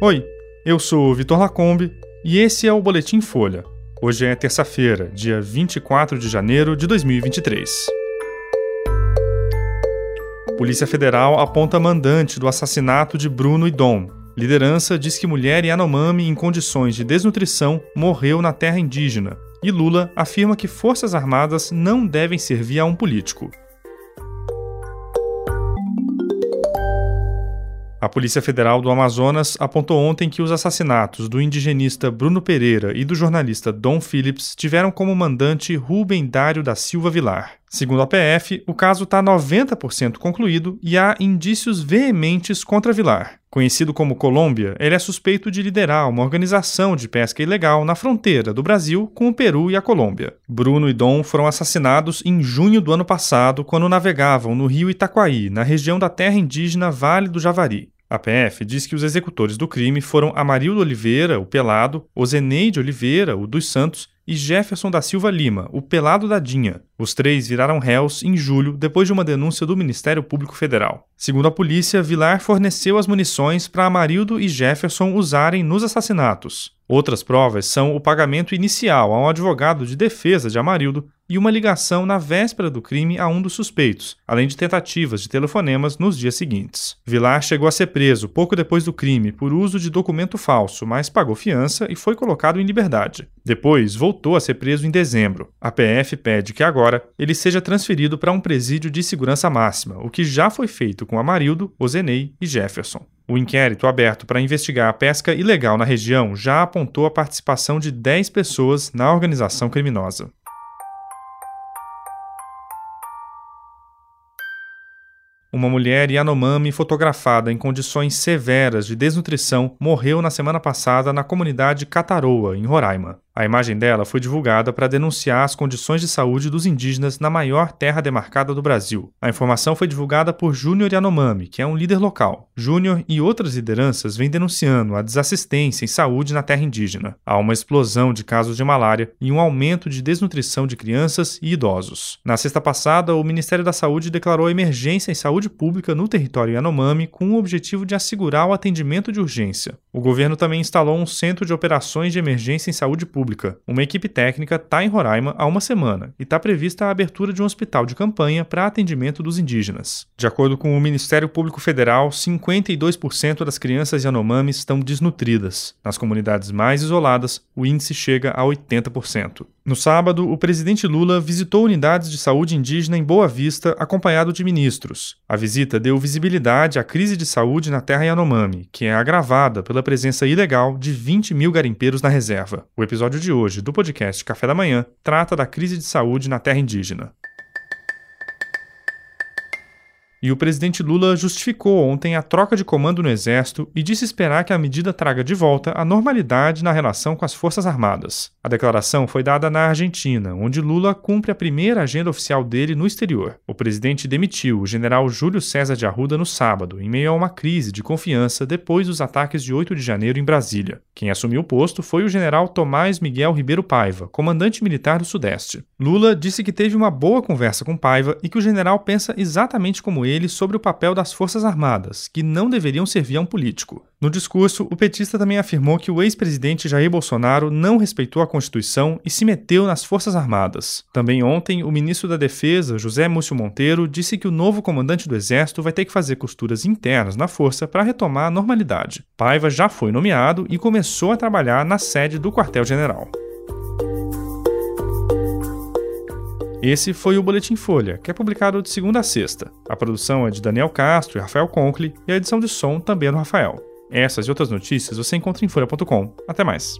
Oi, eu sou Vitor Lacombe e esse é o Boletim Folha. Hoje é terça-feira, dia 24 de janeiro de 2023. Polícia Federal aponta mandante do assassinato de Bruno e Dom. Liderança diz que mulher Yanomami em condições de desnutrição morreu na terra indígena. E Lula afirma que forças armadas não devem servir a um político. A Polícia Federal do Amazonas apontou ontem que os assassinatos do indigenista Bruno Pereira e do jornalista Dom Phillips tiveram como mandante Rubem Dário da Silva Vilar. Segundo a PF, o caso está 90% concluído e há indícios veementes contra Vilar. Conhecido como Colômbia, ele é suspeito de liderar uma organização de pesca ilegal na fronteira do Brasil com o Peru e a Colômbia. Bruno e Dom foram assassinados em junho do ano passado quando navegavam no rio Itaquaí, na região da terra indígena Vale do Javari. A PF diz que os executores do crime foram Amarildo Oliveira, o Pelado, Ozeneide Oliveira, o dos Santos, e Jefferson da Silva Lima, o Pelado da Dinha. Os três viraram réus em julho depois de uma denúncia do Ministério Público Federal. Segundo a polícia, Vilar forneceu as munições para Amarildo e Jefferson usarem nos assassinatos. Outras provas são o pagamento inicial a um advogado de defesa de Amarildo e uma ligação na véspera do crime a um dos suspeitos, além de tentativas de telefonemas nos dias seguintes. Vilar chegou a ser preso pouco depois do crime por uso de documento falso, mas pagou fiança e foi colocado em liberdade. Depois, voltou a ser preso em dezembro. A PF pede que agora ele seja transferido para um presídio de segurança máxima, o que já foi feito com Amarildo, Ozenei e Jefferson. O inquérito aberto para investigar a pesca ilegal na região já apontou a participação de 10 pessoas na organização criminosa. Uma mulher Yanomami fotografada em condições severas de desnutrição morreu na semana passada na comunidade Cataroa, em Roraima. A imagem dela foi divulgada para denunciar as condições de saúde dos indígenas na maior terra demarcada do Brasil. A informação foi divulgada por Júnior Yanomami, que é um líder local. Júnior e outras lideranças vêm denunciando a desassistência em saúde na terra indígena. Há uma explosão de casos de malária e um aumento de desnutrição de crianças e idosos. Na sexta passada, o Ministério da Saúde declarou emergência em saúde pública no território Yanomami com o objetivo de assegurar o atendimento de urgência. O governo também instalou um centro de operações de emergência em saúde pública pública. Uma equipe técnica está em Roraima há uma semana e está prevista a abertura de um hospital de campanha para atendimento dos indígenas. De acordo com o Ministério Público Federal, 52% das crianças Yanomami estão desnutridas. Nas comunidades mais isoladas, o índice chega a 80%. No sábado, o presidente Lula visitou unidades de saúde indígena em Boa Vista, acompanhado de ministros. A visita deu visibilidade à crise de saúde na terra Yanomami, que é agravada pela presença ilegal de 20 mil garimpeiros na reserva. O episódio de hoje do podcast Café da Manhã trata da crise de saúde na terra indígena. E o presidente Lula justificou ontem a troca de comando no Exército e disse esperar que a medida traga de volta a normalidade na relação com as Forças Armadas. A declaração foi dada na Argentina, onde Lula cumpre a primeira agenda oficial dele no exterior. O presidente demitiu o general Júlio César de Arruda no sábado, em meio a uma crise de confiança depois dos ataques de 8 de janeiro em Brasília. Quem assumiu o posto foi o general Tomás Miguel Ribeiro Paiva, comandante militar do Sudeste. Lula disse que teve uma boa conversa com Paiva e que o general pensa exatamente como ele sobre o papel das Forças Armadas, que não deveriam servir a um político. No discurso, o petista também afirmou que o ex-presidente Jair Bolsonaro não respeitou a Constituição e se meteu nas Forças Armadas. Também ontem, o ministro da Defesa, José Múcio Monteiro, disse que o novo comandante do Exército vai ter que fazer costuras internas na força para retomar a normalidade. Paiva já foi nomeado e começou a trabalhar na sede do quartel-general. Esse foi o Boletim Folha, que é publicado de segunda a sexta. A produção é de Daniel Castro e Rafael Conkle, e a edição de som também é do Rafael. Essas e outras notícias você encontra em folha.com. Até mais.